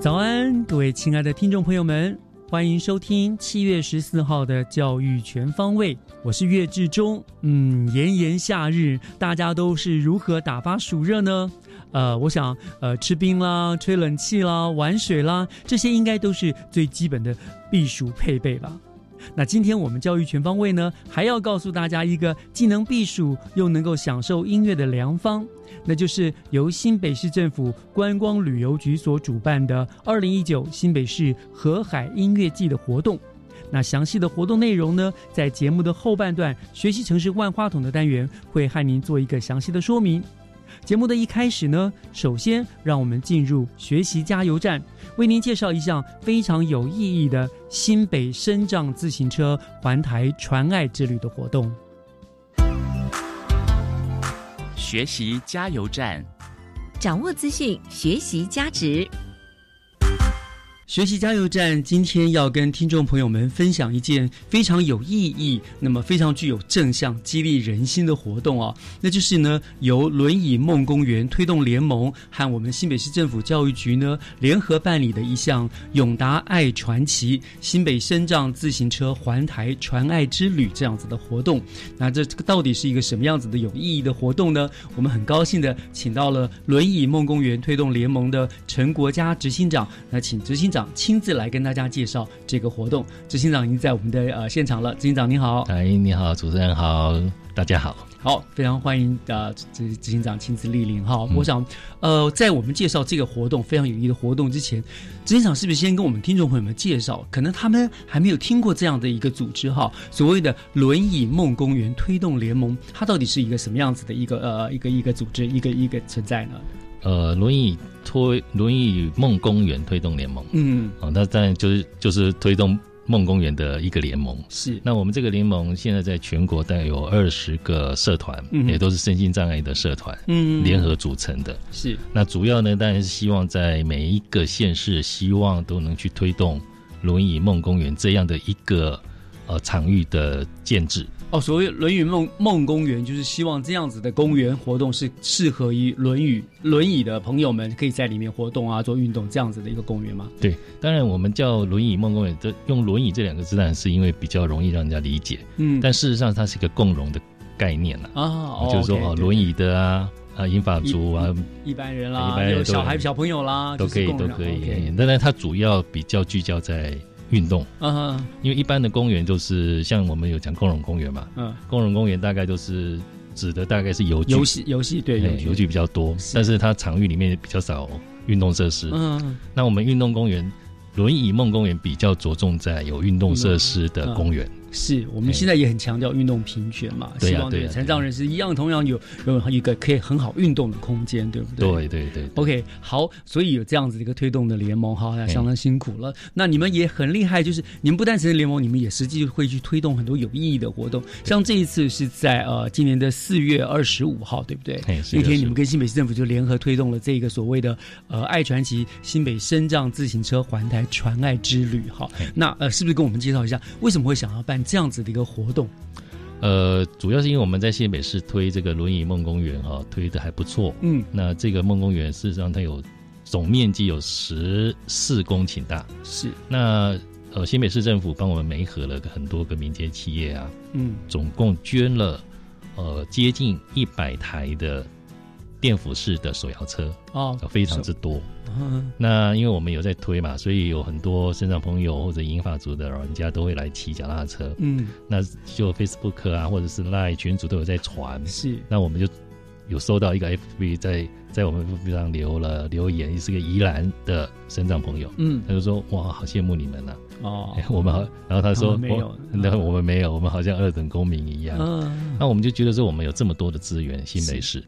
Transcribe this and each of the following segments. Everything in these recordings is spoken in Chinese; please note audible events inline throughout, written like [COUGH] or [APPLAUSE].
早安，各位亲爱的听众朋友们，欢迎收听七月十四号的《教育全方位》，我是岳志忠。嗯，炎炎夏日，大家都是如何打发暑热呢？呃，我想，呃，吃冰啦，吹冷气啦，玩水啦，这些应该都是最基本的避暑配备吧。那今天我们教育全方位呢，还要告诉大家一个既能避暑又能够享受音乐的良方。那就是由新北市政府观光旅游局所主办的二零一九新北市河海音乐季的活动。那详细的活动内容呢，在节目的后半段“学习城市万花筒”的单元会和您做一个详细的说明。节目的一开始呢，首先让我们进入学习加油站，为您介绍一项非常有意义的新北深藏自行车环台传爱之旅的活动。学习加油站，掌握资讯，学习加值。学习加油站今天要跟听众朋友们分享一件非常有意义、那么非常具有正向激励人心的活动哦，那就是呢由轮椅梦公园推动联盟和我们新北市政府教育局呢联合办理的一项永达爱传奇新北深障自行车环台传爱之旅这样子的活动。那这到底是一个什么样子的有意义的活动呢？我们很高兴的请到了轮椅梦公园推动联盟的陈国家执行长，那请执行长。亲自来跟大家介绍这个活动，执行长已经在我们的呃现场了。执行长你好，哎，你好，主持人好，大家好，好，非常欢迎呃执执行长亲自莅临哈。我想呃，在我们介绍这个活动非常有意义的活动之前，执行长是不是先跟我们听众朋友们介绍？可能他们还没有听过这样的一个组织哈，所谓的轮椅梦公园推动联盟，它到底是一个什么样子的一个呃一个一个组织，一个一个存在呢？呃，轮椅推轮椅梦公园推动联盟，嗯，啊，那当然就是就是推动梦公园的一个联盟。是，那我们这个联盟现在在全国大概有二十个社团，也都是身心障碍的社团，嗯，联合组成的。是，那主要呢，当然是希望在每一个县市，希望都能去推动轮椅梦公园这样的一个呃场域的建制。哦，所谓“轮椅梦梦公园”，就是希望这样子的公园活动是适合于轮椅轮椅的朋友们可以在里面活动啊，做运动这样子的一个公园吗？对，当然我们叫“轮椅梦公园”，这用“轮椅”这两个字，当然是因为比较容易让人家理解。嗯，但事实上它是一个共融的概念了啊，就是说哦，轮椅的啊啊，英法族啊，一般人啦，一般人小孩小朋友啦，都可以都可以。当然它主要比较聚焦在。运动，嗯，因为一般的公园就是像我们有讲共融公园嘛，嗯，共融公园大概就是指的大概是游，游戏游戏对，游具比较多，但是它场域里面比较少运动设施，嗯，那我们运动公园，轮椅梦公园比较着重在有运动设施的公园。是我们现在也很强调运动平权嘛，希望对残障人士一样，同样有有一个可以很好运动的空间，对不对？对对对。OK，好，所以有这样子的一个推动的联盟，哈，相当辛苦了。那你们也很厉害，就是你们不单成立联盟，你们也实际会去推动很多有意义的活动。像这一次是在呃今年的四月二十五号，对不对？那天你们跟新北市政府就联合推动了这个所谓的呃爱传奇新北深障自行车环台传爱之旅，哈。那呃是不是跟我们介绍一下为什么会想要办？这样子的一个活动，呃，主要是因为我们在新北市推这个轮椅梦公园哈、推的还不错。嗯，那这个梦公园事实上它有总面积有十四公顷大。是，那呃，新北市政府帮我们媒合了很多个民间企业啊，嗯总共捐了呃接近一百台的电辅式的手摇车，哦，呃非常之多。嗯那因为我们有在推嘛，所以有很多身障朋友或者银发族的老人家都会来骑脚踏车。嗯，那就 Facebook 啊，或者是 Line 群组都有在传。是，那我们就有收到一个 FB 在在我们 FB 上留了留言，是个宜兰的身障朋友，嗯他就说哇，好羡慕你们呐、哦哎，我们好，然后他说他没有我那 [LAUGHS] 我们没有，我们好像二等公民一样。嗯那我们就觉得说，我们有这么多的资源，新北市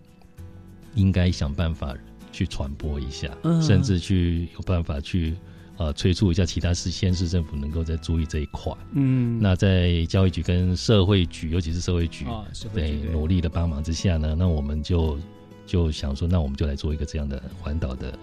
应该想办法去传播一下，嗯。甚至去有办法去呃催促一下其他市县市政府能够再注意这一块。嗯，那在教育局跟社会局，尤其是社会局，对努力的帮忙之下呢，那我们就就想说，那我们就来做一个这样的环岛的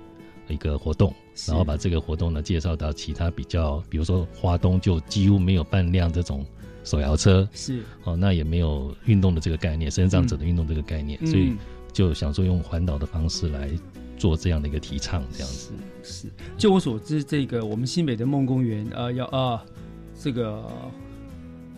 一个活动，然后把这个活动呢介绍到其他比较，比如说华东就几乎没有半辆这种手摇车，是，哦，那也没有运动的这个概念，身障者的运动这个概念，所以嗯就想说用环岛的方式来做这样的一个提倡，这样子。是，就我所知，这个我们新北的梦公园，呃，要呃，这个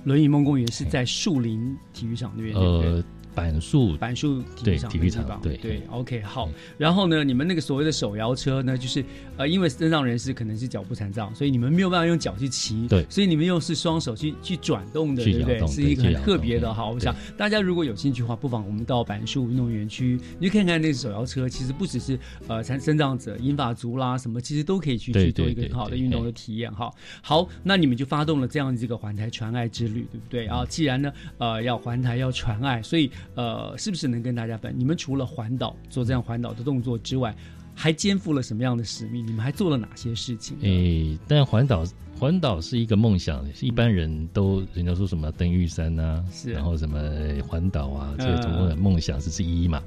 轮椅梦公园是在树林体育场那边，呃，板树。板树体育对场体育场对对，OK 好。嗯。然后呢，你们那个所谓的手摇车呢，就是呃，因为身障人士可能是脚部残障，所以你们没有办法用脚去骑，对所以你们用是双手去去转动的，对不对？是一个很特别的。对好，我想大家如果有兴趣的话，不妨我们到板树运动园区，你去看看那个手摇车，其实不只是呃残身障者、英法族啦什么，其实都可以去去做一个很好的运动的体验哈。好，那你们就发动了这样一个环台传爱之旅，对不对啊？既然呢，呃，要环台要传爱，所以呃，是不是能跟大家分？你们除了环岛做这样环岛的动作之外，还肩负了什么样的使命？你们还做了哪些事情呢？诶，但环岛环岛是一个梦想，一般人都人家说什么登玉山啊，是然后什么环岛啊，这嗯个总共的梦想是之一嘛。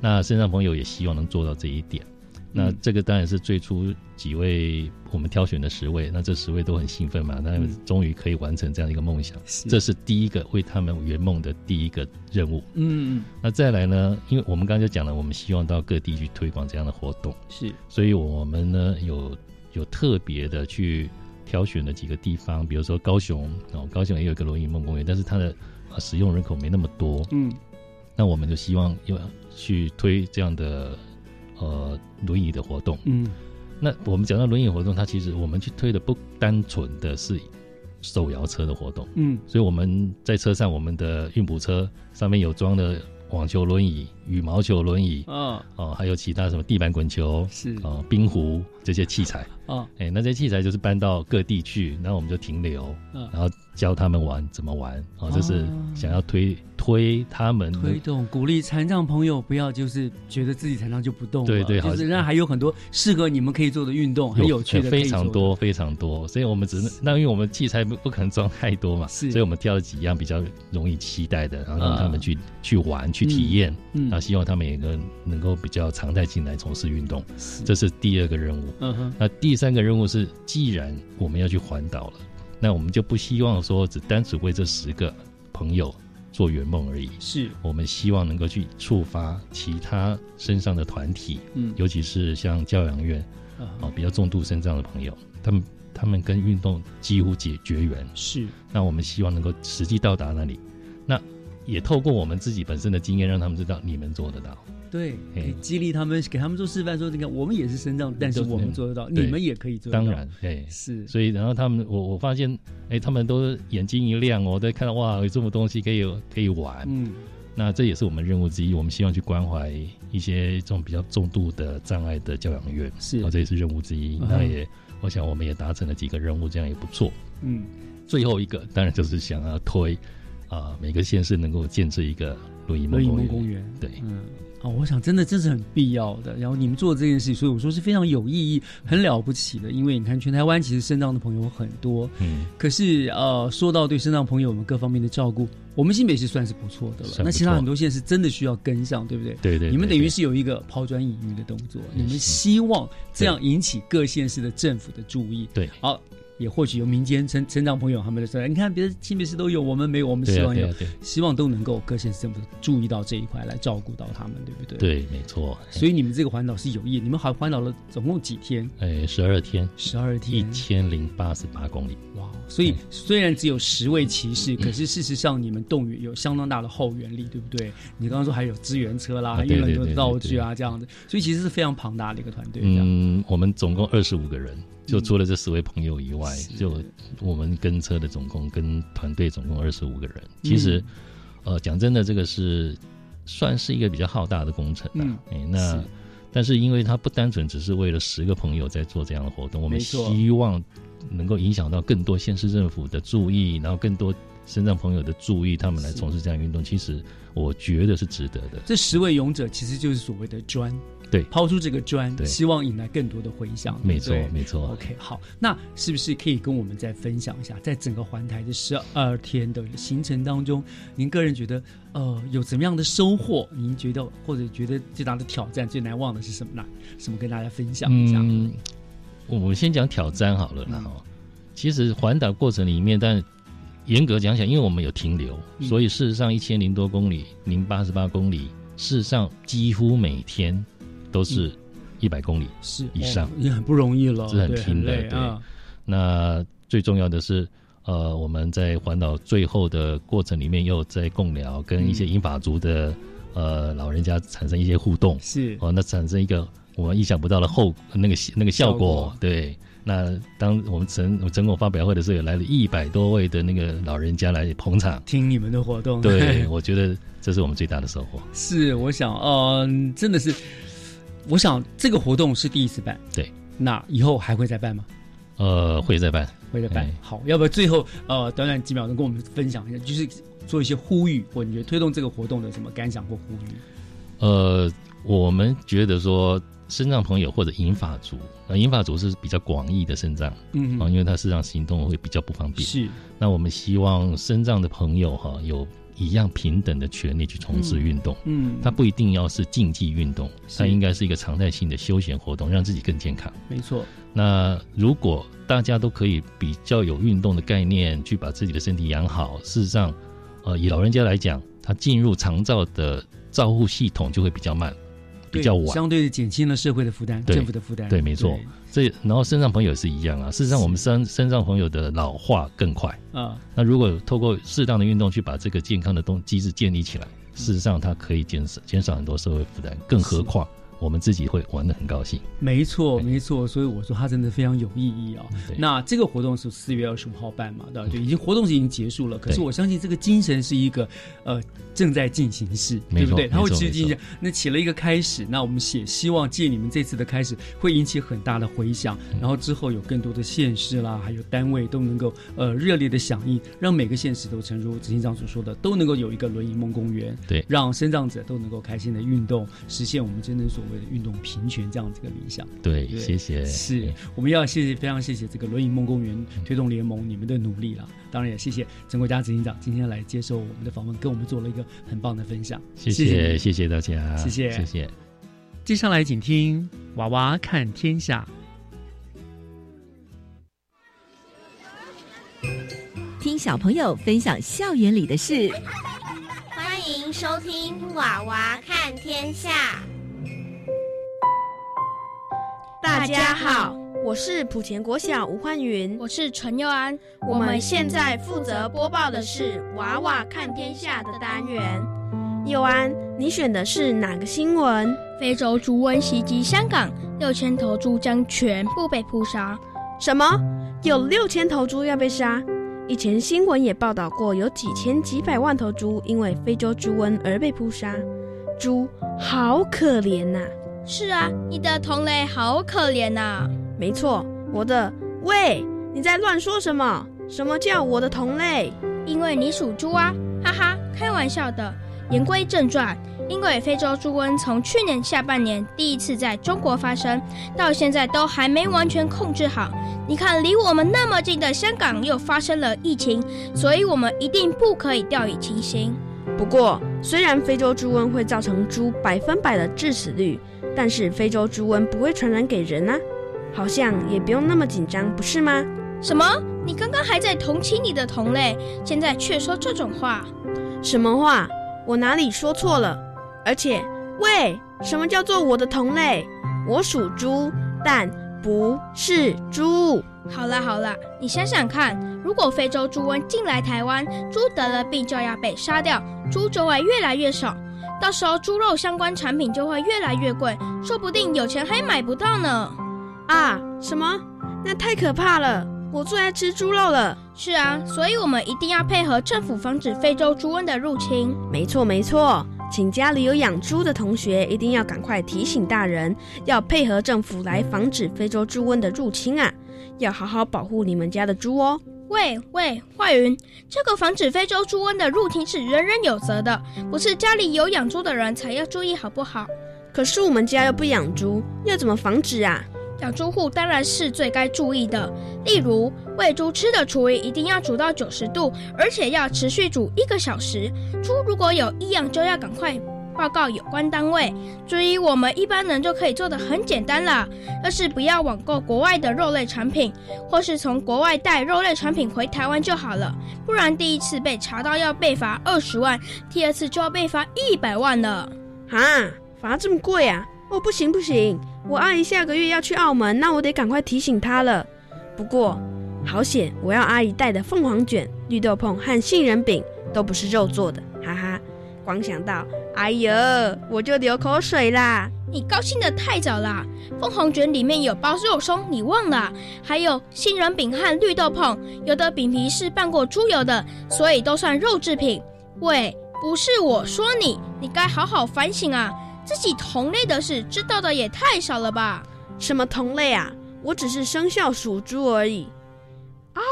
那身上朋友也希望能做到这一点。那嗯。这个当然是最初几位我们挑选的十位，那这十位都很兴奋嘛，那嗯。终于可以完成这样一个梦想，是。这是第一个为他们圆梦的第一个任务。嗯，嗯那再来呢，因为我们刚刚就讲了，我们希望到各地去推广这样的活动。是。所以我们呢有有特别的去挑选了几个地方，比如说高雄哦，高雄也有一个轮椅梦公园，但是它的、呃使用人口没那么多，嗯。那我们就希望要去推这样的呃轮椅的活动。嗯。那我们讲到轮椅活动，它其实我们去推的不单纯的是手摇车的活动，嗯。所以我们在车上，我们的运补车上面有装的网球轮椅、羽毛球轮椅嗯哦，还有其他什么地板滚球。是。哦，冰壶这些器材，哦哎、那这些器材就是搬到各地去，然后我们就停留，嗯然后教他们玩怎么玩，哦，这是哦想要推推他们。的推动鼓励残障朋友不要就是觉得自己残障就不动了，对对好就是让还有很多适合你们可以做的运动，很有趣的，非常。多非常多，所以我们只能那因为我们器材不不可能装太多嘛，是。所以我们挑了几样比较容易期待的，然后让他们去、去玩去嗯体验，嗯。然后希望他们也能能够比较常态进来从事运动，这是第二个任务。嗯哼。那第三个任务是，既然我们要去环岛了，那我们就不希望说只单纯为这十个朋友做圆梦而已。是我们希望能够去触发其他身上的团体，嗯尤其是像教养院啊哦比较重度身障的朋友，他们他们跟运动几乎解绝缘。是那我们希望能够实际到达那里，那也透过我们自己本身的经验，让他们知道你们做得到。对，可以激励他们，给他们做示范，说你看我们也是身障，但是我们做得到，你们也可以做得到。当然，对，是所以然后他们，我我发现，哎，他们都眼睛一亮我，在看到哇，有这么东西可以可以玩。嗯那这也是我们任务之一，我们希望去关怀一些这种比较重度的障碍的教养院，是哦，这也是任务之一。嗯那也，我想我们也达成了几个任务，这样也不错。嗯最后一个当然就是想要推啊、每个县市能够建设一个轮椅梦轮椅公园。梦公园，对嗯。啊，我想真的这是很必要的。然后你们做这件事情，所以我说是非常有意义、很了不起的。因为你看，全台湾其实身障的朋友很多，嗯，可是呃，说到对身障朋友们各方面的照顾，我们新北市算是不错的了。那其他很多县是真的需要跟上，对不对？对对你们等于是有一个抛砖引玉的动作，你们希望这样引起各县市的政府的注意。对好，也或许有民间成成长朋友他们就说，你看别的新北市都有，我们没有，我们希望有，希望都能够各县市政府注意到这一块来照顾到他们，对不对？。对，没错。所以你们这个环岛是有意，你们还环岛了总共几天？哎，十二天，十二天一天，千零八十八公里。哇！所以虽然只有十位骑士，嗯可是事实上你们动员有相当大的后援力，对不对？你刚刚说还有支援车啦，啊还运了很多道具啊，这样子，所以其实是非常庞大的一个团队。嗯，我们总共二十五个人，就除了这十位朋友以外，是就我们跟车的总共跟团队总共二十五个人。其实，嗯呃，讲真的，这个是算是一个比较浩大的工程嗯啊。哎、那是但是因为它不单纯只是为了十个朋友在做这样的活动，我们希望能够影响到更多县市政府的注意，然后更多身障朋友的注意，他们来从事这样运动。其实我觉得是值得的。这十位勇者其实就是所谓的砖，对抛出这个砖，对希望引来更多的回响。没错没错。OK，好，那是不是可以跟我们再分享一下，在整个环台的十二天的行程当中，您个人觉得呃有怎么样的收获？您觉得或者觉得最大的挑战、最难忘的是什么呢？什么跟大家分享一下？嗯，我们先讲挑战好了啦。嗯、其实环岛过程里面，但严格讲起来，因为我们有停留，嗯所以事实上一千零多公里，零八十八公里，事实上几乎每天都是一百公里。是以上哦也很不容易了，是很对拼的对。那最重要的是，呃，我们在环岛最后的过程里面，又在共聊，跟一些嗯英法族的、呃老人家产生一些互动。是哦，那产生一个我们意想不到的后那个那个效果。效果对，那当我们成成果发表会的时候，也来了一百多位的那个老人家来捧场。听你们的活动，对，[LAUGHS] 我觉得这是我们最大的收获。是，我想，嗯、真的是，我想这个活动是第一次办，对，那以后还会再办吗？呃，会再办。会再办哎。好，要不要最后呃短短几秒钟跟我们分享一下，就是做一些呼吁，或你觉得推动这个活动的什么感想或呼吁？呃，我们觉得说，身障朋友或者银发族，那，银发族是比较广义的身障嗯啊、因为他事实上行动会比较不方便。是那我们希望身障的朋友哈、有一样平等的权利去从事运动。嗯，它不一定要是竞技运动，是它应该是一个常态性的休闲活动，让自己更健康。没错，那如果大家都可以比较有运动的概念，去把自己的身体养好，事实上，呃，以老人家来讲，他进入长照的照护系统就会比较慢，比对较晚。相对的减轻了社会的负担，政府的负担，对没错这然后身障朋友也是一样啊。事实上，我们身身障朋友的老化更快。啊，那如果透过适当的运动去把这个健康的动机制建立起来，事实上它可以减少减少很多社会负担。更何况我们自己会玩的很高兴。没错，没错，所以我说它真的非常有意义啊、对那这个活动是四月二十五号办嘛，对吧？对，已经活动是已经结束了，可是我相信这个精神是一个呃正在进行式，对不对？它会持续进行。那起了一个开始，那我们写希望借你们这次的开始，会引起很大的回响，嗯然后之后有更多的县市啦，还有单位都能够呃热烈的响应，让每个县市都诚如执行长所说的，都能够有一个轮椅梦公园，对让身障者都能够开心的运动，实现我们真正所谓的运动平权这样子一个理想。对，对谢谢。是，我们要谢谢，非常谢谢这个轮椅梦公园推动联盟你们的努力啦。当然也谢谢陈国家执行长今天来接受我们的访问，跟我们做了一个很棒的分享。谢谢谢谢谢大家，谢谢谢谢。接下来请听《娃娃看天下》。听小朋友分享校园里的事。欢迎收听《娃娃看天下》。大家好，我是浦前国小吴焕云，我是陈佑安。我们现在负责播报的是《娃娃看天下》的单元。佑安，你选的是哪个新闻？非洲猪瘟袭击香港，六千头猪将全部被扑杀。什么？有六千头猪要被杀？以前新闻也报道过，有几千几百万头猪因为非洲猪瘟而被扑杀。猪好可怜呐、是啊，你的同类好可怜呐、没错，我的。喂，你在乱说什么？什么叫我的同类？因为你属猪啊，哈哈，开玩笑的。言归正传，因为非洲猪瘟从去年下半年第一次在中国发生，到现在都还没完全控制好。你看，离我们那么近的香港又发生了疫情，所以我们一定不可以掉以轻心。不过，虽然非洲猪瘟会造成猪百分百的致死率，但是非洲猪瘟不会传染给人啊，好像也不用那么紧张，不是吗？什么？你刚刚还在同情你的同类，现在却说这种话？什么话？我哪里说错了？而且，喂，什么叫做我的同类？我属猪，但不是猪。好了好了，你想想看，如果非洲猪瘟进来台湾，猪得了病就要被杀掉，猪就会越来越少，到时候猪肉相关产品就会越来越贵，说不定有钱还买不到呢。啊？什么？那太可怕了！我最爱吃猪肉了。是啊，所以我们一定要配合政府防止非洲猪瘟的入侵。没错没错，请家里有养猪的同学一定要赶快提醒大人，要配合政府来防止非洲猪瘟的入侵啊！要好好保护你们家的猪哦。喂喂，坏云，这个防止非洲猪瘟的入侵是人人有责的，不是家里有养猪的人才要注意，好不好？可是我们家又不养猪，要怎么防止啊？养猪户当然是最该注意的，例如喂猪吃的厨余一定要煮到九十度，而且要持续煮一个小时。猪如果有异样，就要赶快报告有关单位。注意我们一般人就可以做的很简单了，要是不要网购国外的肉类产品，或是从国外带肉类产品回台湾就好了。不然第一次被查到要被罚二十万，第二次就要被罚一百万了。啊，罚这么贵啊！哦，不行不行。我阿姨下个月要去澳门，那我得赶快提醒她了。不过好险，我要阿姨带的凤凰卷、绿豆椪和杏仁饼都不是肉做的，哈哈！光想到，哎呀，我就流口水啦。你高兴的太早啦！凤凰卷里面有包肉松，你忘了？还有杏仁饼和绿豆椪，有的饼皮是拌过猪油的，所以都算肉制品。喂，不是我说你，你该好好反省啊！自己同类的事知道的也太少了吧？什么同类啊？我只是生肖属猪而已。啊！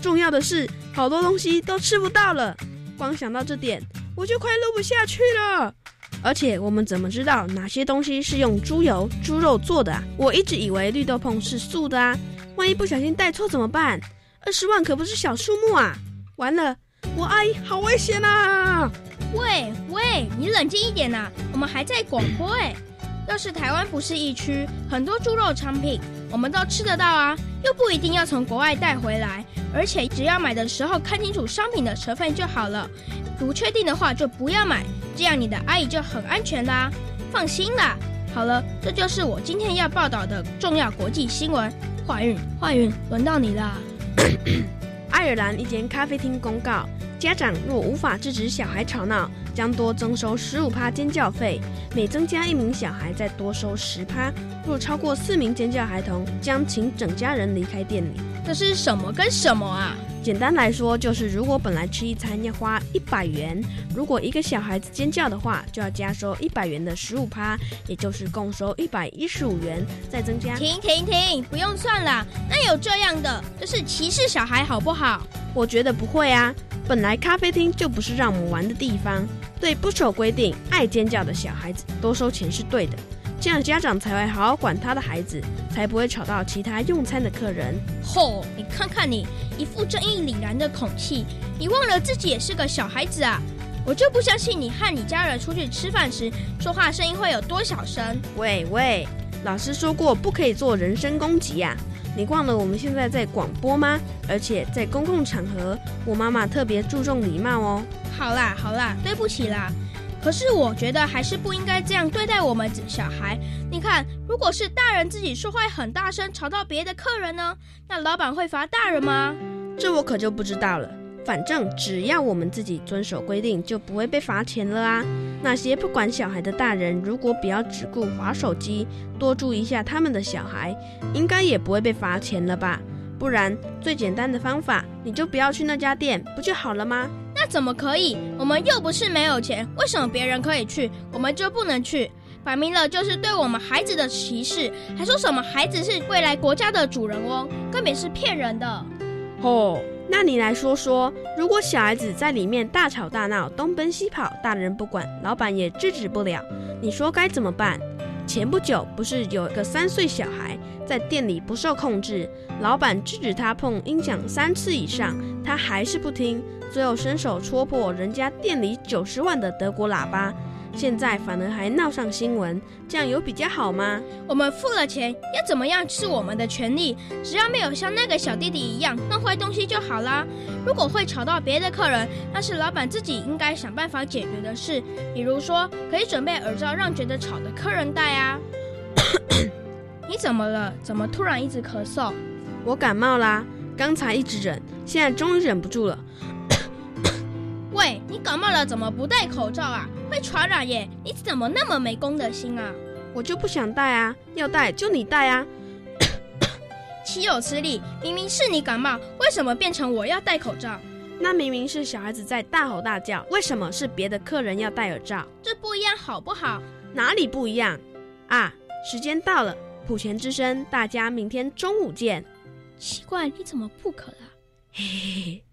重要的是，好多东西都吃不到了。光想到这点，我就快录不下去了。而且，我们怎么知道哪些东西是用猪油、猪肉做的啊？我一直以为绿豆椪是素的啊。万一不小心带错怎么办？二十万可不是小数目啊！完了，我阿姨好危险啊！喂喂，你冷静一点呐！我们还在广播哎。要是台湾不是疫区，很多猪肉产品我们都吃得到啊，又不一定要从国外带回来。而且只要买的时候看清楚商品的成分就好了，不确定的话就不要买，这样你的阿姨就很安全啦。放心啦。好了，这就是我今天要报道的重要国际新闻。坏运，坏运，轮到你了。[COUGHS] 爱尔兰一间咖啡厅公告。家长若无法制止小孩吵闹，将多征收十五趴尖叫费。每增加一名小孩，再多收十趴。若超过四名尖叫孩童，将请整家人离开店里。这是什么跟什么啊？简单来说，就是如果本来吃一餐要花一百元，如果一个小孩子尖叫的话，就要加收一百元的十五趴，也就是共收一百一十五元，再增加。停停停，不用算了。那有这样的，这是歧视小孩，好不好？我觉得不会啊。本来咖啡厅就不是让我们玩的地方，对不守规定、爱尖叫的小孩子多收钱是对的，这样家长才会好好管他的孩子，才不会吵到其他用餐的客人。吼，你看看你一副正义凛然的口气，你忘了自己也是个小孩子啊！我就不相信你和你家人出去吃饭时说话声音会有多小声。喂喂，老师说过不可以做人身攻击呀。你忘了我们现在在广播吗？而且在公共场合，我妈妈特别注重礼貌哦。好啦好啦，对不起啦。可是我觉得还是不应该这样对待我们小孩。你看，如果是大人自己说话很大声，吵到别的客人呢，那老板会罚大人吗？这我可就不知道了。反正只要我们自己遵守规定，就不会被罚钱了啊！那些不管小孩的大人，如果不要只顾划手机，多注意一下他们的小孩，应该也不会被罚钱了吧？不然最简单的方法，你就不要去那家店，不就好了吗？那怎么可以？我们又不是没有钱，为什么别人可以去，我们就不能去？摆明了就是对我们孩子的歧视，还说什么孩子是未来国家的主人翁，根本是骗人的！哦。那你来说说，如果小孩子在里面大吵大闹、东奔西跑，大人不管，老板也制止不了，你说该怎么办？前不久不是有一个三岁小孩在店里不受控制，老板制止他碰音响三次以上，他还是不听，最后伸手戳破人家店里九十万的德国喇叭。现在反而还闹上新闻，这样有比较好吗？我们付了钱，要怎么样是我们的权利，只要没有像那个小弟弟一样弄坏东西就好啦。如果会吵到别的客人，那是老板自己应该想办法解决的事。比如说，可以准备耳罩让觉得吵的客人戴啊。[COUGHS] 你怎么了？怎么突然一直咳嗽？我感冒啦，刚才一直忍，现在终于忍不住了。喂，你感冒了怎么不戴口罩啊？会传染耶！你怎么那么没公德心啊？我就不想戴啊，要戴就你戴啊。岂有此理！明明是你感冒，为什么变成我要戴口罩？那明明是小孩子在大吼大叫，为什么是别的客人要戴耳罩？这不一样好不好？哪里不一样？啊，时间到了，普贤之声，大家明天中午见。奇怪，你怎么不渴了？嘿嘿嘿。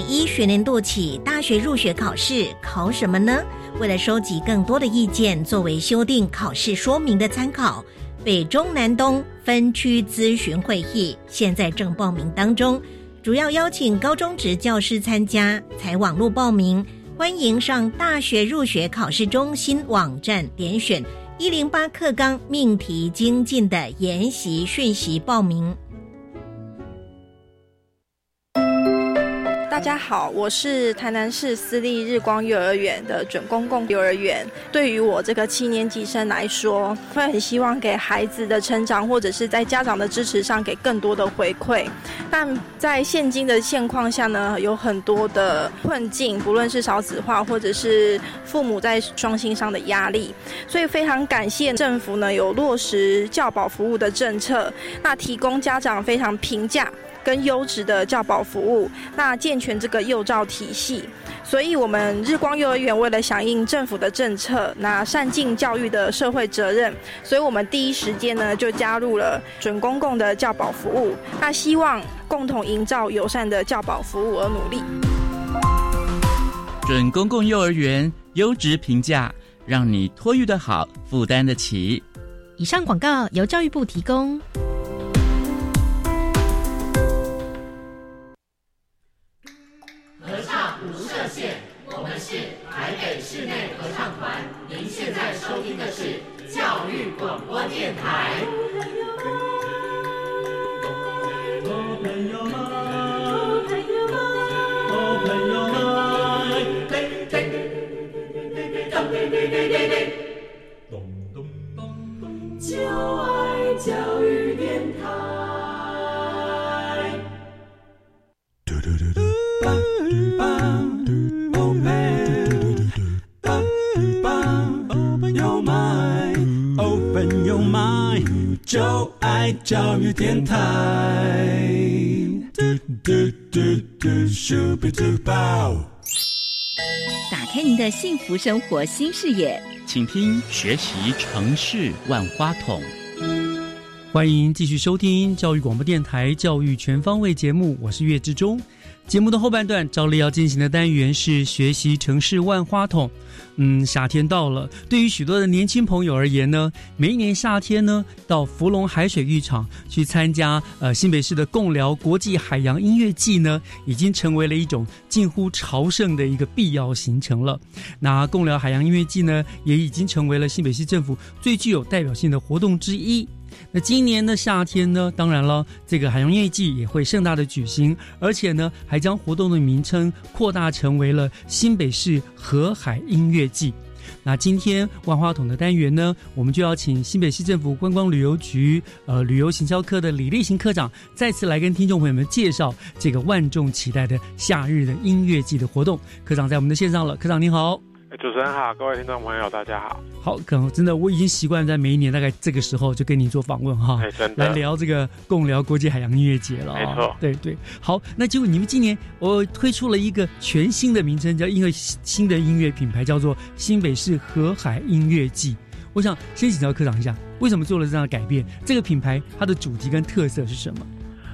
一学年度起，大学入学考试考什么呢？为了收集更多的意见，作为修订考试说明的参考，北中南东分区咨询会议现在正报名当中，主要邀请高中职教师参加，采网络报名。欢迎上大学入学考试中心网站点选一零八课纲命题精进的研习讯息报名。大家好，我是台南市私立日光幼儿园的准公共幼儿园。对于我这个七年级生来说，会很希望给孩子的成长，或者是在家长的支持上给更多的回馈。但在现今的现况下呢，有很多的困境，不论是少子化，或者是父母在双薪上的压力，所以非常感谢政府呢有落实教保服务的政策，那提供家长非常平价。跟优质的教保服务，那健全这个幼照体系，所以我们日光幼儿园为了响应政府的政策，那善尽教育的社会责任，所以我们第一时间呢就加入了准公共的教保服务，那希望共同营造友善的教保服务而努力。准公共幼儿园优质评价，让你托育的好，负担得起。以上广告由教育部提供。广播电台。就爱教育电台。就爱教育电台。嘟嘟嘟嘟，咻比嘟爆打开您的幸福生活新视野，请听学习城市万花筒。欢迎继续收听教育广播电台《教育全方位》节目，我是岳志忠。节目的后半段，照例要进行的单元是学习城市万花筒。嗯，夏天到了，对于许多的年轻朋友而言呢，每一年夏天呢，到福隆海水浴场去参加呃新北市的共寮国际海洋音乐季呢，已经成为了一种近乎朝圣的一个必要行程了。那共寮海洋音乐季呢，也已经成为了新北市政府最具有代表性的活动之一。那今年的夏天呢，当然了，这个海洋音乐季也会盛大的举行，而且呢，还将活动的名称扩大成为了新北市河海音乐季。那今天万花筒的单元呢，我们就要请新北市政府观光旅游局呃旅游行销科的李立行科长再次来跟听众朋友们介绍这个万众期待的夏日的音乐季的活动。科长在我们的线上了，科长您好。主持人好，各位听众朋友，大家好。好，可能真的我已经习惯在每一年大概这个时候就跟你做访问哈，真的来聊这个共聊国际海洋音乐节了。没错，对对。好，那结果你们今年我推出了一个全新的名称，叫因为新的音乐品牌叫做新北市河海音乐季。我想先请教科长一下，为什么做了这样的改变？这个品牌它的主题跟特色是什么？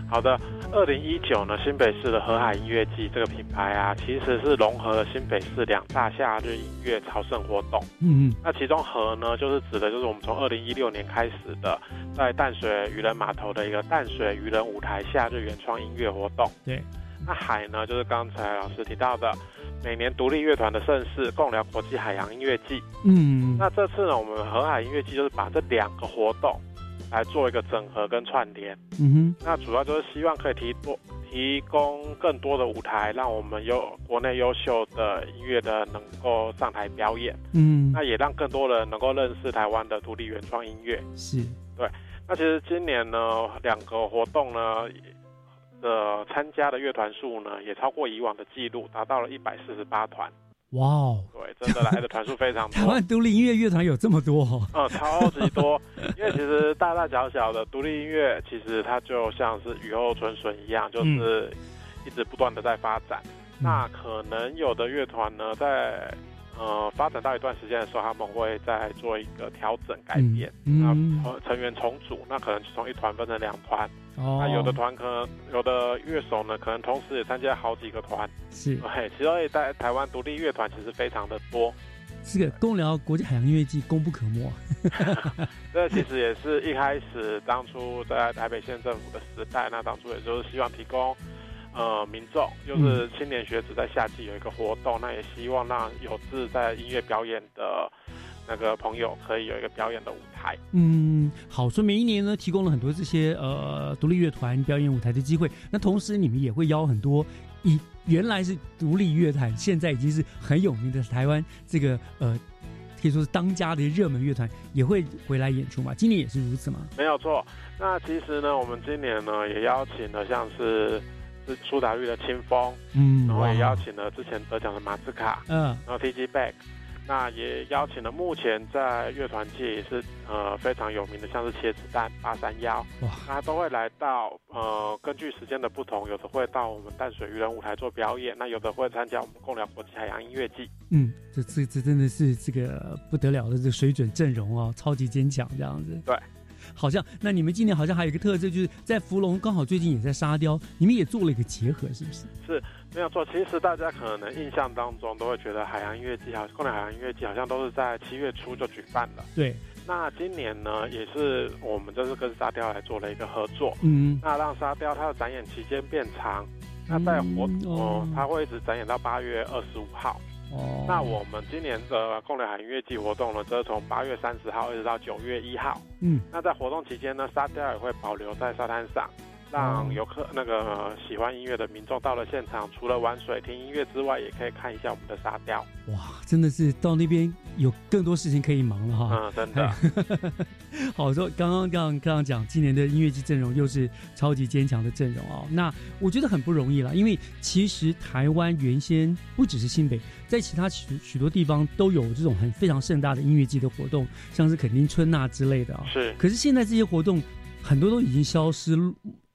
好的，二零一九呢，新北市的河海音乐季这个品牌啊，其实是融合了新北市两大夏日音乐朝圣活动。嗯嗯。那其中河呢，就是指的就是我们从二零一六年开始的，在淡水渔人码头的一个淡水渔人舞台夏日原创音乐活动。对。那海呢，就是刚才老师提到的，每年独立乐团的盛事——共聊国际海洋音乐季。嗯。那这次呢，我们河海音乐季就是把这两个活动。来做一个整合跟串联，嗯哼，那主要就是希望可以提多提供更多的舞台，让我们有国内优秀的音乐的能够上台表演，嗯，那也让更多人能够认识台湾的独立原创音乐。是，对。那其实今年呢，两个活动呢的参加的乐团数呢，也超过以往的记录，达到了一百四十八团。哇哦！对，真的来的团数非常多。[LAUGHS] 台湾独立音乐乐团有这么多哦？嗯，超级多。因为其实大大小小的独立音乐，其实它就像是雨后春笋一样，就是一直不断的在发展。那可能有的乐团呢，在呃发展到一段时间的时候，他们会再做一个调整改变，那、成员重组，那可能就从一团分成两团。哦那有的团可能有的乐手呢，可能同时也参加好几个团。是对，其实在台湾独立乐团其实非常的多。这个公聊国际海洋音乐季功不可没。[LAUGHS] 这其实也是一开始当初在台北县政府的时代，那当初也就是希望提供呃民众，就是青年学子在夏季有一个活动，那也希望让有志在音乐表演的那个朋友可以有一个表演的舞台。嗯，好，所以每一年呢，提供了很多这些呃独立乐团表演舞台的机会。那同时，你们也会邀很多以原来是独立乐团，现在已经是很有名的台湾这个呃可以说是当家的热门乐团，也会回来演出嘛。今年也是如此吗。没有错。那其实呢，我们今年呢也邀请了像是是苏打绿的清风，嗯哇然后也邀请了之前得奖的马斯卡，嗯然后 TG Back，那也邀请了目前在乐团界也是呃非常有名的，像是茄子蛋、八三幺，哇，那都会来到呃根据时间的不同，有的会到我们淡水渔人舞台做表演，那有的会参加我们共聊国际海洋音乐季。嗯，这这这真的是这个不得了的这个水准阵容哦，超级坚强这样子。对，好像那你们今年好像还有一个特色，就是在福隆刚好最近也在沙雕，你们也做了一个结合，是不是？是没有错。其实大家可能印象当中都会觉得海洋音乐季好，共聊海洋音乐季好像都是在七月初就举办了。对，那今年呢，也是我们这是跟沙雕来做了一个合作，嗯那让沙雕它的展演期间变长，那在活哦，它会一直展演到八月二十五号。哦，那我们今年的共乐海音乐季活动呢，则是从八月三十号一直到九月一号。嗯，那在活动期间呢，沙雕也会保留在沙滩上，让游客那个、呃喜欢音乐的民众到了现场，除了玩水、听音乐之外，也可以看一下我们的沙雕。哇，真的是到那边有更多事情可以忙了哈。嗯，真的。[LAUGHS] 好，说刚刚刚刚刚讲，今年的音乐季阵容又是超级坚强的阵容哦。那我觉得很不容易了，因为其实台湾原先不只是新北，在其他许许多地方都有这种很非常盛大的音乐季的活动，像是垦丁春呐之类的啊、是可是现在这些活动很多都已经消失，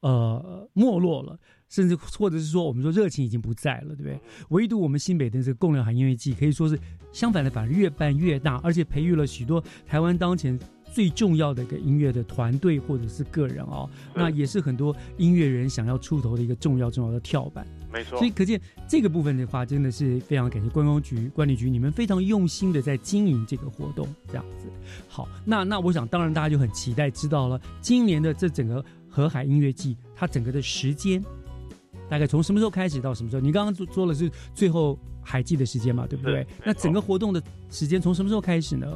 呃，没落了。甚至或者是说，我们说热情已经不在了，对不对？唯独我们新北的这个共聊海音乐季，可以说是相反的，反而越办越大，而且培育了许多台湾当前最重要的一个音乐的团队或者是个人哦，那也是很多音乐人想要出头的一个重要重要的跳板。没错所以可见这个部分的话，真的是非常感谢观光局管理局，你们非常用心的在经营这个活动，这样子。好，那那我想，当然大家就很期待知道了今年的这整个河海音乐季，它整个的时间大概从什么时候开始到什么时候？你刚刚说说了是最后海季的时间嘛，对不对？那整个活动的时间从什么时候开始呢？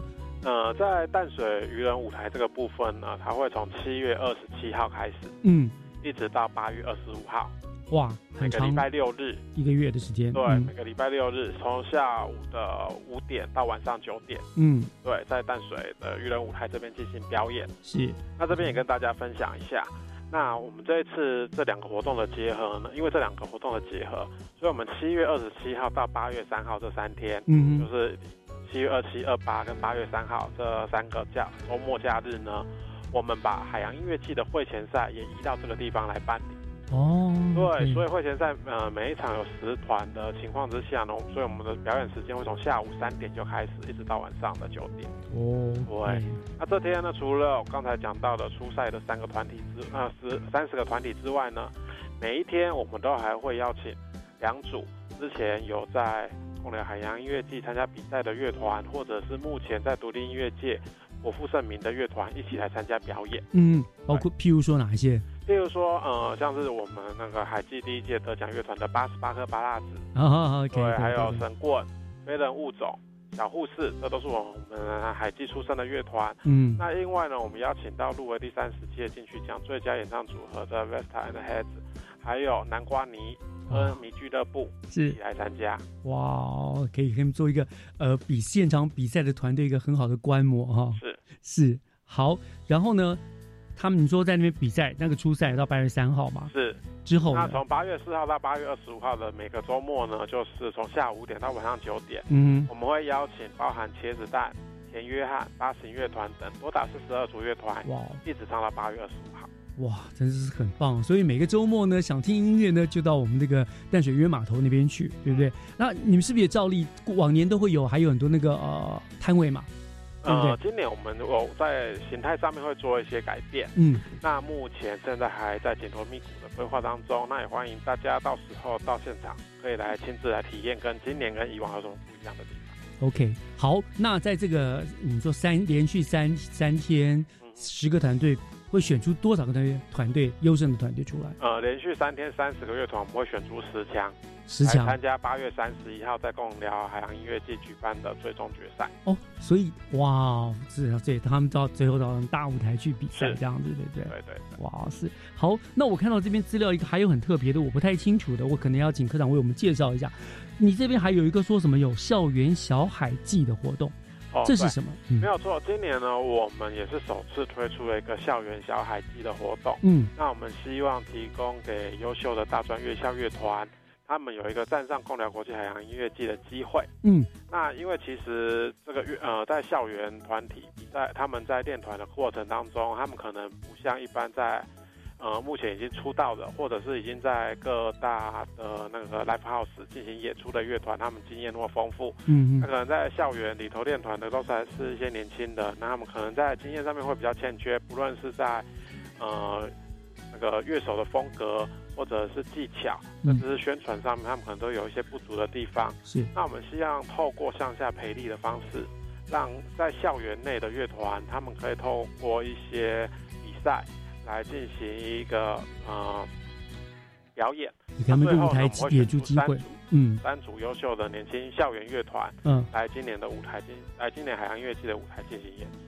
呃，在淡水渔人舞台这个部分呢，它会从七月二十七号开始，嗯，一直到八月二十五号，哇，每个礼拜六日。一个月的时间。对，嗯每个礼拜六日从下午的五点到晚上九点，嗯，对，在淡水的渔人舞台这边进行表演。是，那这边也跟大家分享一下，那我们这一次这两个活动的结合呢，因为这两个活动的结合，所以我们七月二十七号到八月三号这三天，嗯就是七月二七、二八跟八月三号这三个假周末假日呢，我们把海洋音乐季的会前赛也移到这个地方来办理。哦，对，所以会前赛呃每一场有十团的情况之下呢，所以我们的表演时间会从下午三点就开始，一直到晚上的九点。哦，对，那这天呢，除了我刚才讲到的初赛的三个团体之呃十三十个团体之外呢，每一天我们都还会邀请两组之前有在共聊海洋音乐季参加比赛的乐团，或者是目前在独立音乐界颇负盛名的乐团一起来参加表演。嗯，包括譬如说哪一些？譬如说，呃，像是我们那个海季第一届得奖乐团的八十八颗八辣子，啊好好，对，还有神棍、非人物种、小护士，这都是我们海季出身的乐团。嗯那另外呢，我们邀请到入围第三十届金曲奖最佳演唱组合的 Vesta and Heads，还有南瓜泥跟迷俱乐部是一起来参加。哇，可以给他们做一个呃比现场比赛的团队一个很好的观摩哈。是是好，然后呢，他们你说在那边比赛，那个初赛到八月三号嘛，是。之后呢，那从八月四号到八月二十五号的每个周末呢，就是从下午五点到晚上九点，嗯我们会邀请包含茄子蛋、田约翰、八型乐团等多达四十二组乐团，哇，一直唱到八月二十五号。哇，真是很棒！所以每个周末呢，想听音乐呢，就到我们这个淡水渔码头那边去，对不对？那你们是不是也照例往年都会有，还有很多那个呃摊位嘛？呃，对？今年我们我在形态上面会做一些改变。嗯，那目前现在还在紧锣密鼓的规划当中，那也欢迎大家到时候到现场可以来亲自来体验，跟今年跟以往有什么不一样的地方。OK，好，那在这个你说三连续三三天，十个团队会选出多少个团队团队优胜的团队出来？呃，连续三天三十个乐团，我们会选出十强，十强参加八月三十一号在贡寮海洋音乐季举办的最终决赛。哦，所以哇，是啊，对，他们到最后到大舞台去比赛这样子，对不对？对对。哇，是好。那我看到这边资料一个还有很特别的，我不太清楚的，我可能要请科长为我们介绍一下。你这边还有一个说什么有校园小海季的活动，这是什么？嗯没有错，今年呢，我们也是首次推出了一个校园小海季的活动。嗯，那我们希望提供给优秀的大专院校乐团，他们有一个站上共聊国际海洋音乐季的机会。嗯，那因为其实这个乐呃，在校园团体比赛，他们在练团的过程当中，他们可能不像一般在呃目前已经出道的，或者是已经在各大的那个 live house 进行演出的乐团，他们经验那么丰富。嗯嗯那可能在校园里头练团的都是还是一些年轻的，那他们可能在经验上面会比较欠缺，不论是在呃那个乐手的风格，或者是技巧，嗯甚至是宣传上面，他们可能都有一些不足的地方。是那我们希望透过向下培力的方式，让在校园内的乐团，他们可以透过一些比赛来进行一个呃表演。给他们那最后的舞台呢我们会也选出三出机会，嗯三组优秀的年轻校园乐团，嗯来今年的舞台进，来今年海洋音乐季的舞台进行演出。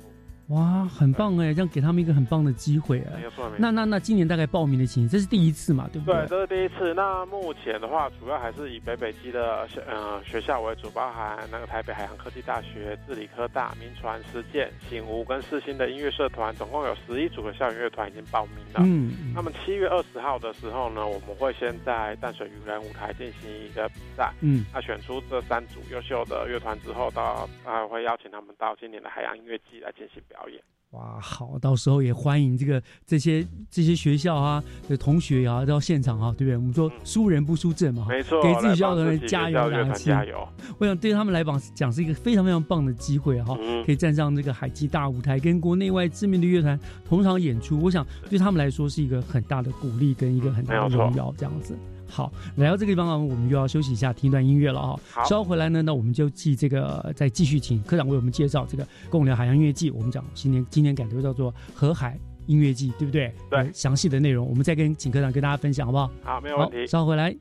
哇，很棒哎，这样给他们一个很棒的机会哎没有错没错。那那那今年大概报名的情形，这是第一次嘛，对不对，对这是第一次。那目前的话，主要还是以北北基的呃学校为主，包含那个台北海洋科技大学、治理科大、民传、实践、醒吾跟四星的音乐社团，总共有十一组的校园乐团已经报名了。嗯嗯那么七月二十号的时候呢，我们会先在淡水渔人舞台进行一个比赛。嗯那选出这三组优秀的乐团之后，到啊会邀请他们到今年的海洋音乐季来进行表演。哇，好，到时候也欢迎这个这些这些学校啊的同学啊到现场啊，对不对？我们说输人不输阵嘛，没错给自己学校的人加油学校乐团打气，加油！我想对他们来讲讲是一个非常非常棒的机会哈，嗯可以站上这个海基大舞台，跟国内外知名的乐团同场演出，我想对他们来说是一个很大的鼓励跟一个很大的荣耀，这样子。好，来到这个地方呢，我们又要休息一下，听一段音乐了哈。好稍后回来呢，那我们就继这个再继续请科长为我们介绍这个共聊海洋音乐季。我们讲今年今年改的叫做河海音乐季，对不对？详细的内容我们再跟请科长跟大家分享，好不好？好，没有问题。稍后回来。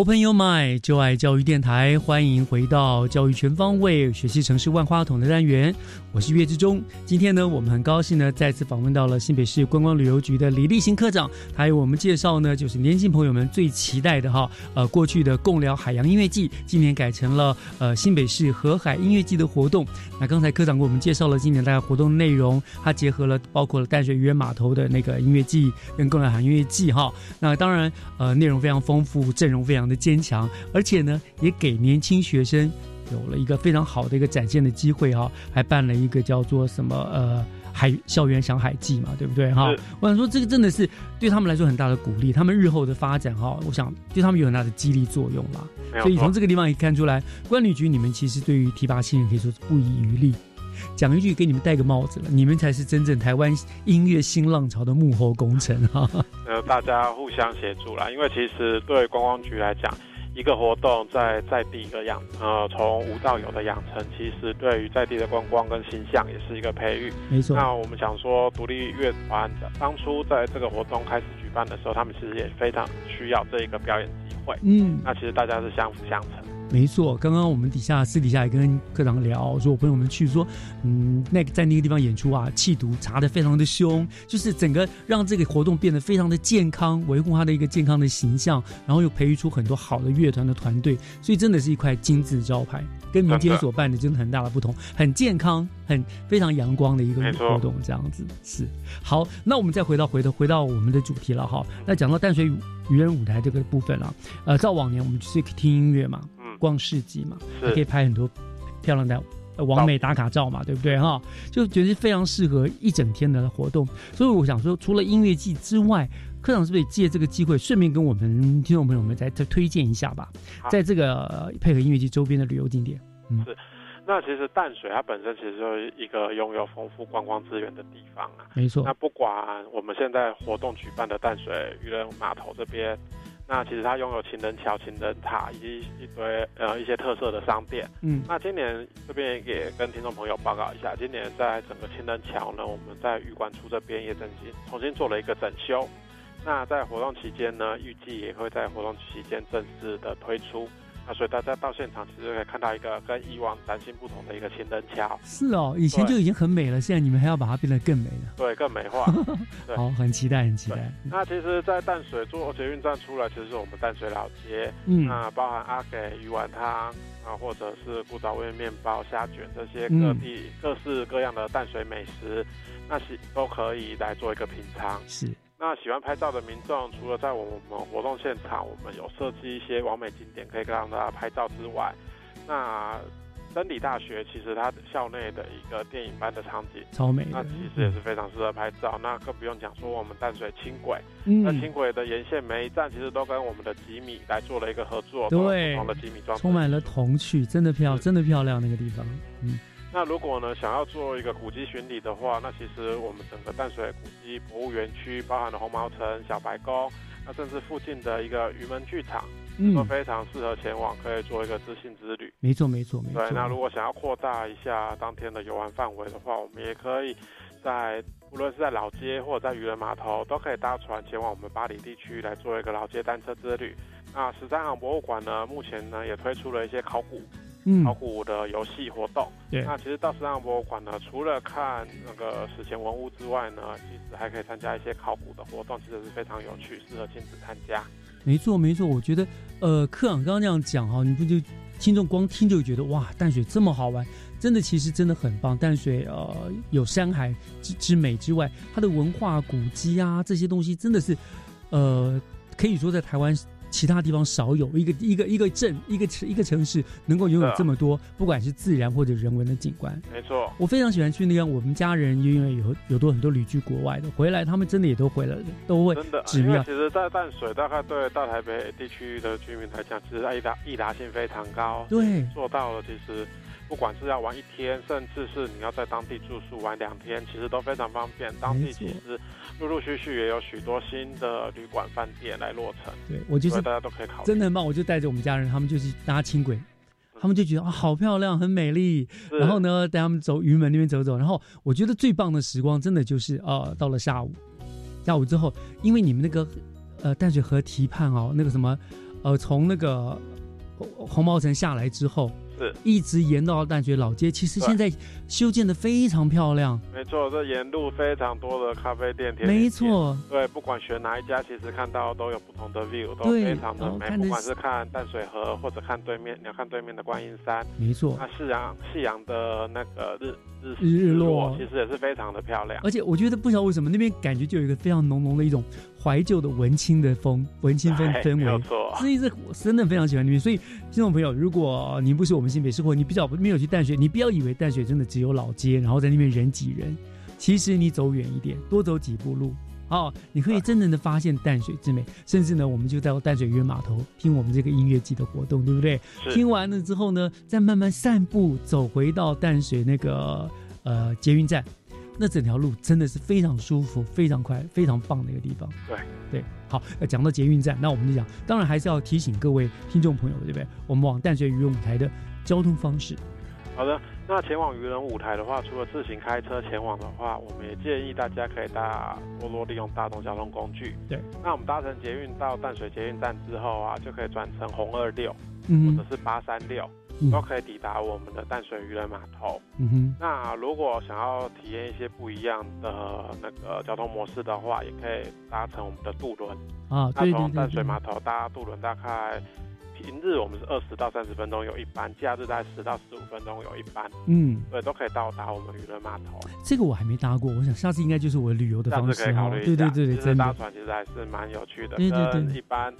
Open Your Mind，就爱教育电台，欢迎回到教育全方位学习城市万花筒的单元，我是岳志忠。今天呢，我们很高兴呢，再次访问到了新北市观光旅游局的李立新科长，他为我们介绍呢，就是年轻朋友们最期待的哈，呃，过去的共聊海洋音乐季，今年改成了呃新北市河海音乐季的活动。那刚才科长给我们介绍了今年大概活动内容，它结合了包括了淡水渔人码头的那个音乐季跟共聊海洋音乐季哈。那当然，呃，内容非常丰富，阵容非常。的坚强，而且呢，也给年轻学生有了一个非常好的一个展现的机会哈，还办了一个叫做什么呃海校园想海记嘛，对不对哈？我想说这个真的是对他们来说很大的鼓励，他们日后的发展哈，我想对他们有很大的激励作用啦。所以从这个地方也看出来，关旅局你们其实对于提拔新人可以说是不遗余力。讲一句，给你们戴个帽子了，你们才是真正台湾音乐新浪潮的幕后功臣哈。[LAUGHS] 呃，大家互相协助啦，因为其实对观光局来讲，一个活动在在地的养，呃，从无到有的养成，其实对于在地的观光跟形象也是一个培育。没错。那我们想说，独立乐团的当初在这个活动开始举办的时候，他们其实也非常需要这一个表演机会。嗯。那其实大家是相辅相成。没错，刚刚我们底下私底下也跟科长聊，说我朋友们去说，嗯，那个在那个地方演出啊，气毒查的非常的凶，就是整个让这个活动变得非常的健康，维护他的一个健康的形象，然后又培育出很多好的乐团的团队，所以真的是一块金字招牌，跟民间所办的真的很大的不同，很健康，很非常阳光的一个活动，这样子是好。那我们再回到回头回到我们的主题了哈，那讲到淡水渔人舞台这个部分了，呃，照往年我们就是听音乐嘛。逛市集嘛，还可以拍很多漂亮的完美打卡照嘛，对不对哈？就觉得非常适合一整天的活动。所以我想说，除了音乐季之外，科长是不是借这个机会，顺便跟我们听众朋友们再再推荐一下吧？在这个配合音乐季周边的旅游景点，嗯，是。那其实淡水它本身其实就是一个拥有丰富观光资源的地方啊，没错。那不管我们现在活动举办的淡水渔人码头这边。那其实它拥有情人桥、情人塔以及一堆呃一些特色的商店。嗯，那今年这边也跟听众朋友报告一下，今年在整个情人桥呢，我们在玉关处这边也整新重新做了一个整修。那在活动期间呢，预计也会在活动期间正式的推出。所以大家到现场其实可以看到一个跟以往崭新不同的一个情人桥。是哦，以前就已经很美了，现在你们还要把它变得更美了。对，更美化。[LAUGHS] 对好，很期待，很期待。那其实，在淡水坐捷运站出来，其实是我们淡水老街。嗯。那包含阿给鱼丸汤啊，或者是古早味面包、虾卷这些各地各式各样的淡水美食，那是都可以来做一个品尝。是。那喜欢拍照的民众，除了在我们活动现场，我们有设计一些完美景点可以让大家拍照之外，那真理大学其实它校内的一个电影般的场景超美，那其实也是非常适合拍照。那更不用讲说我们淡水轻轨，那轻轨的沿线每一站其实都跟我们的吉米来做了一个合作，对，不同的吉米装，充满了童趣，真的漂，真的漂亮那个地方，嗯。那如果呢，想要做一个古迹巡礼的话，那其实我们整个淡水古迹博物园区，包含了红毛城、小白宫，那甚至附近的一个鱼门剧场，都非常适合前往，可以做一个知性之旅。没错，没错，没错。对，那如果想要扩大一下当天的游玩范围的话，我们也可以在无论是在老街或者在渔人码头，都可以搭船前往我们巴黎地区来做一个老街单车之旅。那十三行博物馆呢，目前呢也推出了一些考古。考古的游戏活动，对，那其实到十三博物馆呢，除了看那个史前文物之外呢，其实还可以参加一些考古的活动，其实是非常有趣，适合亲子参加。没错，没错，我觉得，呃，科长刚刚那样讲哈，你不就听众光听就觉得哇，淡水这么好玩，真的，其实真的很棒。淡水呃，有山海之之美之外，它的文化古迹啊，这些东西真的是，呃，可以说在台湾。其他地方少有一个一个一个镇一个城一个城市能够拥有这么多，不管是自然或者人文的景观。没错，我非常喜欢去那样。我们家人因为有有多很多旅居国外的回来，他们真的也都回来了，都会真的。因为其实，在淡水大概对大台北地区的居民来讲，其实易达易达性非常高。对，做到了，其实。不管是要玩一天，甚至是你要在当地住宿玩两天，其实都非常方便。当地其实陆陆续续也有许多新的旅馆饭店来落成。对我就是大家都可以考虑，真的很棒。我就带着我们家人，他们就是搭轻轨，他们就觉得啊，好漂亮，很美丽。然后呢，带他们走云门那边走走。然后我觉得最棒的时光，真的就是呃，到了下午，下午之后，因为你们那个呃淡水河堤畔哦，那个什么。呃，从那个红红毛城下来之后，是一直沿到淡水老街，其实现在修建的非常漂亮。没错，这沿路非常多的咖啡店、没错，对，不管选哪一家，其实看到都有不同的 view，都非常的美。不管是看淡水河，或者看对面，你要看对面的观音山，没错那夕阳夕阳的那个日日日落其实也是非常的漂亮。而且我觉得不晓得为什么那边感觉就有一个非常浓浓的一种怀旧的文青的风，文青氛哎氛围。所以这我真的非常喜欢那边。所以听众朋友，如果您不是我们新北市，或你比较没有去淡水，你不要以为淡水真的只有老街，然后在那边人挤人。其实你走远一点，多走几步路。哦，你可以真正的发现淡水之美，甚至呢，我们就在淡水渔人码头听我们这个音乐季的活动，对不对？听完了之后呢，再慢慢散步走回到淡水那个呃捷运站，那整条路真的是非常舒服、非常快、非常棒的一个地方。对对，好，呃讲到捷运站，那我们就讲，当然还是要提醒各位听众朋友，对不对？我们往淡水渔人舞台的交通方式。好的，那前往渔人舞台的话，除了自行开车前往的话，我们也建议大家可以搭多多利用大众交通工具。对，那我们搭乘捷运到淡水捷运站之后啊，就可以转乘红二六，嗯或者是八三六，嗯都可以抵达我们的淡水渔人码头。嗯哼，那如果想要体验一些不一样的那个交通模式的话，也可以搭乘我们的渡轮。啊，那对对对对从淡水码头搭渡轮大概平日我们是二十到三十分钟有一班，假日大概十到十五分钟有一班。嗯，对，都可以到达我们渔人码头。这个我还没搭过，我想下次应该就是我旅游的下方式哦次可以考虑。一下。对对对对，真的搭。船其实还是蛮有趣的，对对对跟一般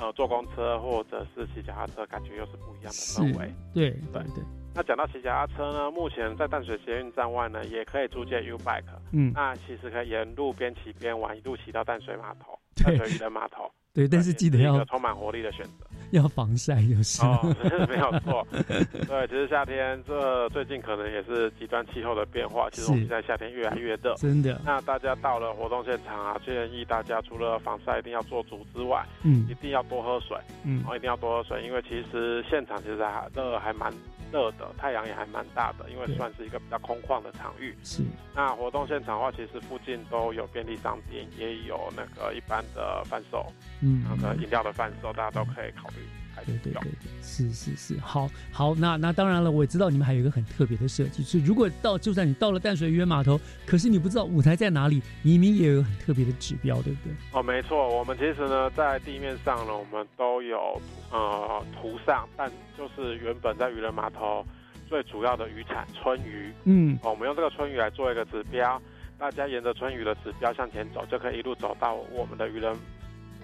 呃坐公车或者是骑脚踏车感觉又是不一样的氛围。，对对对，那讲到骑脚踏车呢，目前在淡水捷运站外呢，也可以租借 U Bike。嗯那其实可以沿路边骑边玩，一路骑到淡水码头，对淡水渔人码头。对，但是记得一要个充满活力的选择。[LAUGHS] 要防晒就是。哦，[LAUGHS] 没有错。对，其实夏天这最近可能也是极端气候的变化，其实我们现在夏天越来越热。真的那大家到了活动现场啊，建议大家除了防晒一定要做足之外，嗯一定要多喝水。嗯哦，一定要多喝水，因为其实现场其实还热，还蛮热的，太阳也还蛮大的，因为算是一个比较空旷的场域。是。那活动现场的话，其实附近都有便利商店，也有那个一般的贩售，嗯。那个饮料的贩售，大家都可以考虑开始。对对对，是是是，好好，那那当然了，我也知道你们还有一个很特别的设计，是如果到就算你到了淡水渔人码头，可是你不知道舞台在哪里，你明明也有很特别的指标，对不对？哦，没错，我们其实呢，在地面上呢，我们都有呃图上，但就是原本在渔人码头最主要的渔产春鱼，嗯哦，我们用这个春鱼来做一个指标，大家沿着春鱼的指标向前走，就可以一路走到我们的渔人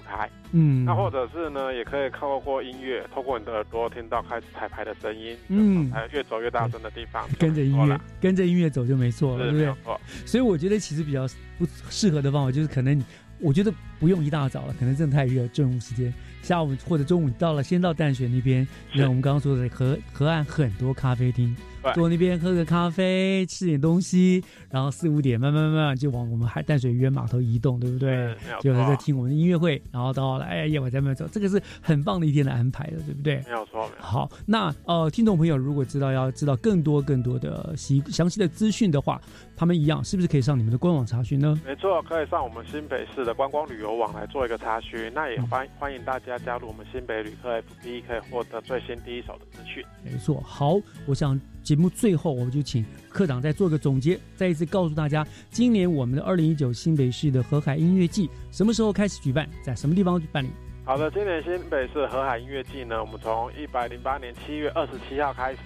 舞台。嗯那或者是呢，也可以透过音乐，透过你的耳朵听到开始彩排的声音，嗯，还有越走越大声的地方，跟着音乐，跟着音乐走就没错了，对不对。所以我觉得其实比较不适合的方法就是，可能我觉得不用一大早了，可能真的太热，正午时间，下午或者中午到了，先到淡水那边，像我们刚刚说的河河岸很多咖啡厅，对坐那边喝个咖啡，吃点东西，然后四五点慢慢慢慢就往我们海淡水渔人码头移动，对不对？就在听我们的音乐会，然后到了哎夜晚再慢慢走，这个是很棒的一天的安排的，对不对？没有错，没有错。好，那呃，听众朋友如果知道要知道更多更多的细详细的资讯的话，他们一样是不是可以上你们的官网查询呢？没错，可以上我们新北市的观光旅游网来做一个查询。那也欢欢迎大家加入我们新北旅客 FB，可以获得最新第一手的资讯。没错，好，我想节目最后我们就请科长再做个总结，再一次告诉大家，今年我们的二零一九新北市的河海音乐季什么时候开始举办，在什么地方举办理？好的，今年新北市河海音乐季呢，我们从一百零八年七月二十七号开始，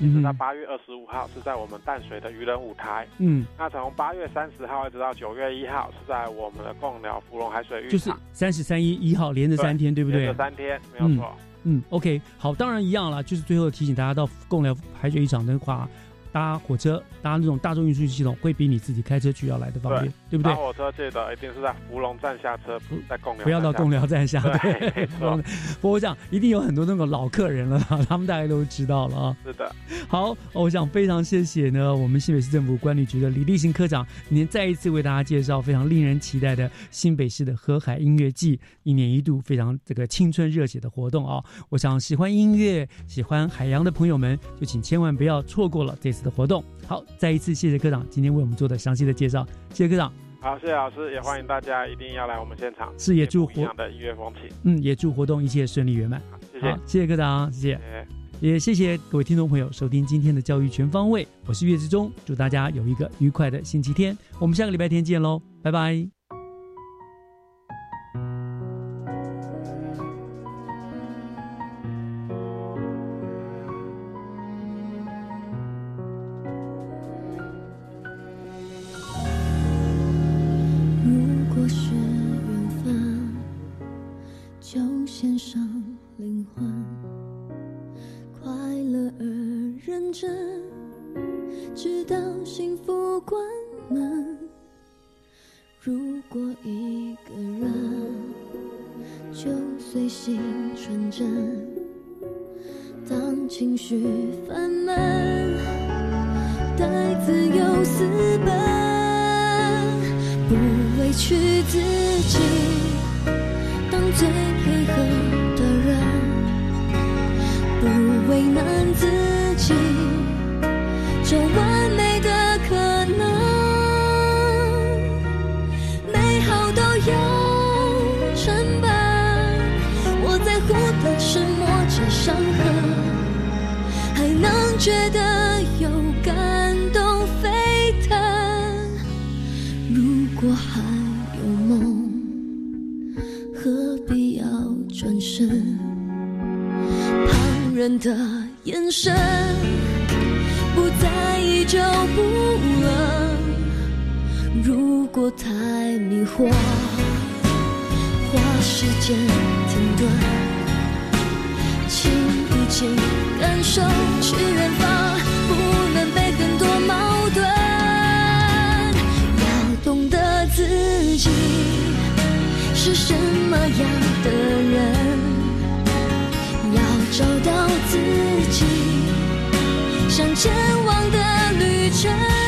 一直到八月二十五号是在我们淡水的渔人舞台。嗯，那从八月三十号一直到九月一号是在我们的贡寮芙蓉海水浴就是场，三十三一一号连着三天，对不对？连着三天，没有错。嗯，OK，好，当然一样啦，就是最后提醒大家到贡寮海水浴场的话，搭火车、搭那种大众运输系统，会比你自己开车去要来的方便，对不对搭？火车记得一定是在芙蓉站下车，不在贡寮。不要到贡寮站下，对，对 [LAUGHS] [LAUGHS] 没，错，不过我想一定有很多那种老客人了，[LAUGHS] 他们大概都知道了啊。是的。好，我想非常谢谢呢，我们新北市政府管理局的李立行科长，今天再一次为大家介绍非常令人期待的新北市的河海音乐季，一年一度非常这个青春热血的活动啊！我想喜欢音乐、喜欢海洋的朋友们，就请千万不要错过了这次的活动。好，再一次谢谢科长今天为我们做的详细的介绍，谢谢科长。好，谢谢老师，也欢迎大家一定要来我们现场，是也祝活样的音乐风情。嗯，也祝活动一切顺利圆满。谢谢，谢谢科长，谢谢。谢也谢谢各位听众朋友收听今天的教育全方位，我是岳志忠，祝大家有一个愉快的星期天，我们下个礼拜天见喽，拜拜。眼神，不在意就不冷。如果太迷惑，花时间停顿，请一起感受去远方，不能被很多矛盾。要懂得自己是什么样的人，找到自己想前往的旅程。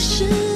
是